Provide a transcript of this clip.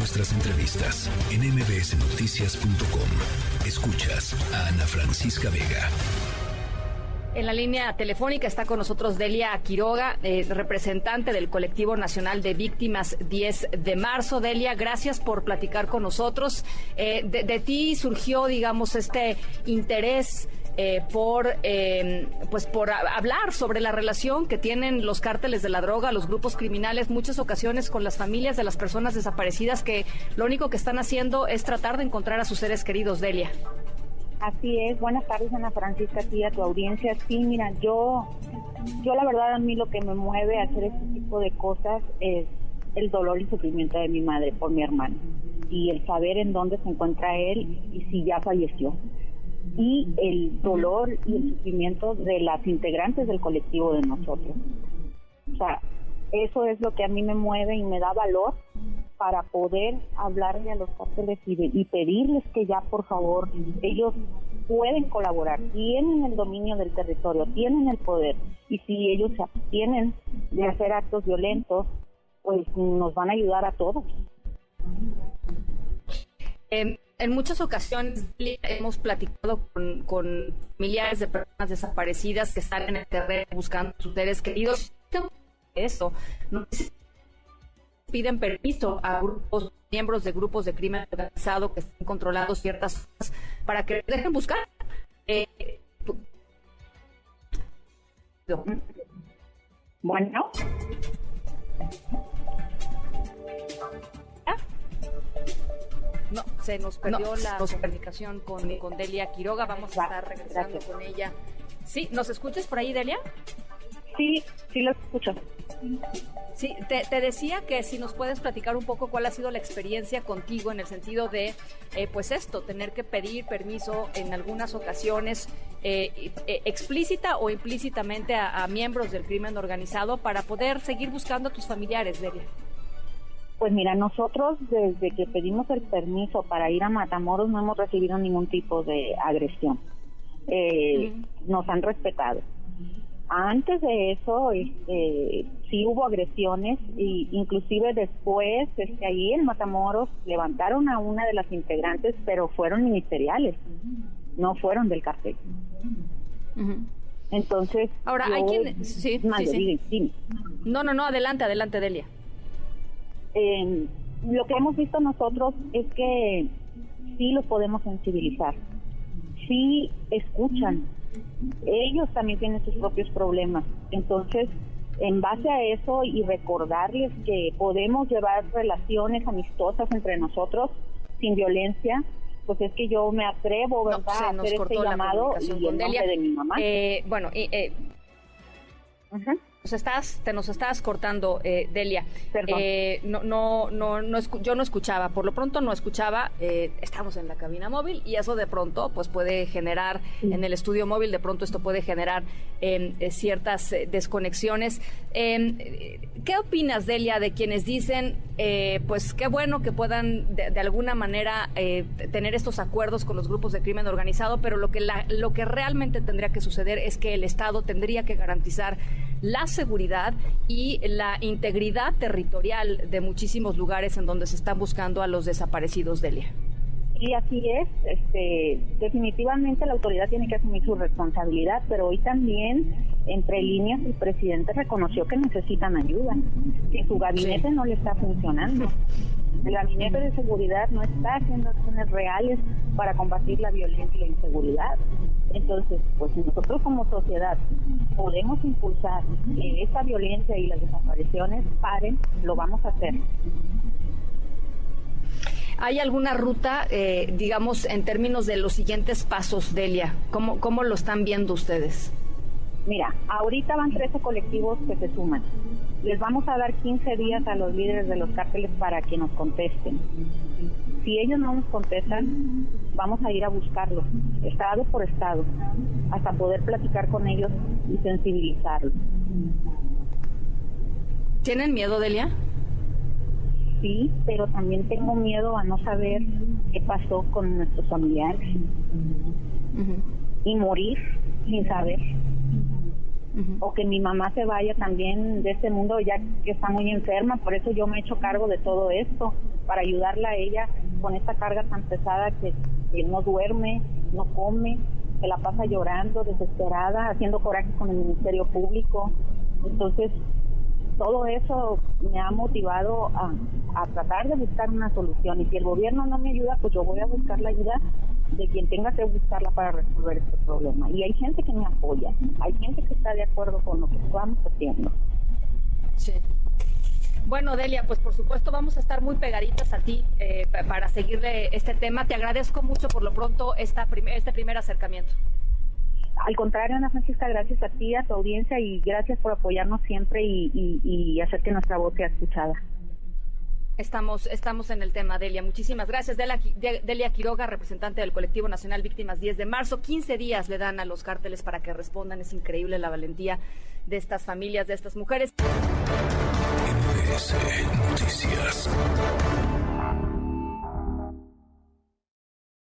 nuestras entrevistas en mbsnoticias.com. Escuchas a Ana Francisca Vega. En la línea telefónica está con nosotros Delia Quiroga, eh, representante del Colectivo Nacional de Víctimas 10 de marzo. Delia, gracias por platicar con nosotros. Eh, de, ti surgió, digamos, este interés eh, por, pues por hablar sobre la relación que tienen los cárteles de la droga, los grupos criminales, muchas ocasiones con las familias de las personas desaparecidas que lo único que están haciendo es tratar de encontrar a sus seres queridos. Delia. Así es, buenas tardes Ana Francisca, a a tu audiencia. Sí, mira, yo, yo la verdad a mí lo que me mueve a hacer este tipo de cosas es el dolor y sufrimiento de mi madre por mi hermano y el saber en dónde se encuentra él y si ya falleció y el dolor y el sufrimiento de las integrantes del colectivo de nosotros. O sea, eso es lo que a mí me mueve y me da valor para poder hablarle a los cárteles y, pedirles que ya por favor ellos pueden colaborar, tienen el dominio del territorio, tienen el poder y si ellos se abstienen de hacer actos violentos, pues nos van a ayudar a todos. En muchas ocasiones hemos platicado con, con de personas desaparecidas que están en el terreno buscando a sus seres queridos. Eso, no piden permiso a grupos, miembros de grupos de crimen organizado que estén controlando ciertas cosas para que dejen buscar. Eh, bueno. Se nos perdió la comunicación con, con Delia Quiroga. Vamos a estar regresando con ella. ¿Sí? ¿Nos escuchas por ahí, Delia? Sí, sí lo escucho. Sí, te, decía que si nos puedes platicar un poco cuál ha sido la experiencia contigo en el sentido de, eh, pues esto, tener que pedir permiso en algunas ocasiones eh, eh, explícita o implícitamente a, miembros del crimen organizado para poder seguir buscando a tus familiares, Delia. Pues mira, nosotros desde que pedimos el permiso para ir a Matamoros no hemos recibido ningún tipo de agresión. Nos han respetado antes de eso, este, sí hubo agresiones y inclusive después, este, ahí en Matamoros levantaron a una de las integrantes, pero fueron ministeriales, no fueron del cartel. Entonces, ahora hay quien, sí, sí, no, no, no, adelante, adelante, Delia. Lo que hemos visto nosotros es que sí los podemos sensibilizar, sí escuchan ellos también tienen sus propios problemas. Entonces, en base a eso y recordarles que podemos llevar relaciones amistosas entre nosotros sin violencia, pues es que yo me atrevo, ¿verdad?, a hacer este llamado y el nombre de mi mamá. Eh, bueno, eh, nos estás, te nos estás cortando, eh, Delia. Eh, no, no, no, no yo no escuchaba, por lo pronto no escuchaba. Eh, estamos en la cabina móvil y eso de pronto, pues puede generar en el estudio móvil, de pronto esto puede generar em, eh, ciertas desconexiones. Em, ¿Qué opinas, Delia, de quienes dicen, pues qué bueno que puedan de, alguna manera tener estos acuerdos con los grupos de crimen organizado, pero lo que la, lo que realmente tendría que suceder es que el Estado tendría que garantizar las seguridad y la integridad territorial de muchísimos lugares en donde se están buscando a los desaparecidos, Delia. Y así es, este, definitivamente la autoridad tiene que asumir su responsabilidad, pero hoy también, entre líneas, el presidente reconoció que necesitan ayuda, que su gabinete no le está funcionando. El gabinete de seguridad no está haciendo acciones reales para combatir la violencia y la inseguridad. Entonces, pues si nosotros como sociedad podemos impulsar que esta violencia y las desapariciones paren, lo vamos a hacer. ¿Hay alguna ruta, eh, digamos, en términos de los siguientes pasos, Delia? ¿Cómo, ¿Cómo lo están viendo ustedes? Mira, ahorita van 13 colectivos que se suman. Les vamos a dar 15 días a los líderes de los cárteles para que nos contesten. Si ellos no nos contestan, vamos a ir a buscarlos, estado por estado, hasta poder platicar con ellos y sensibilizarlos. ¿Tienen miedo, Delia? sí, pero también tengo miedo a no saber qué pasó con nuestros familiares y morir sin saber. o que mi mamá se vaya también de este mundo ya que está muy enferma, por eso yo me he hecho cargo de todo esto, para ayudarla a ella con esta carga tan pesada que, no duerme, no come, se la pasa llorando, desesperada, haciendo coraje con el Ministerio Público. Entonces, todo eso me ha motivado a, a, tratar de buscar una solución. Y si el gobierno no me ayuda, pues yo voy a buscar la ayuda de quien tenga que buscarla para resolver este problema. Y hay gente que me apoya, hay gente que está de acuerdo con lo que estamos haciendo. Sí. Bueno, Delia, pues por supuesto vamos a estar muy pegaditas a ti eh, para seguirle este tema. Te agradezco mucho por lo pronto esta este primer acercamiento. Al contrario, Ana Francisca, gracias a ti, a tu audiencia y gracias por apoyarnos siempre y, y, y hacer que nuestra voz sea escuchada. Estamos, estamos en el tema, Delia. Muchísimas gracias. Delia, Quiroga, representante del Colectivo Nacional Víctimas 10 de marzo. 15 días le dan a los cárteles para que respondan. Es increíble la valentía de estas familias, de estas mujeres. Noticias.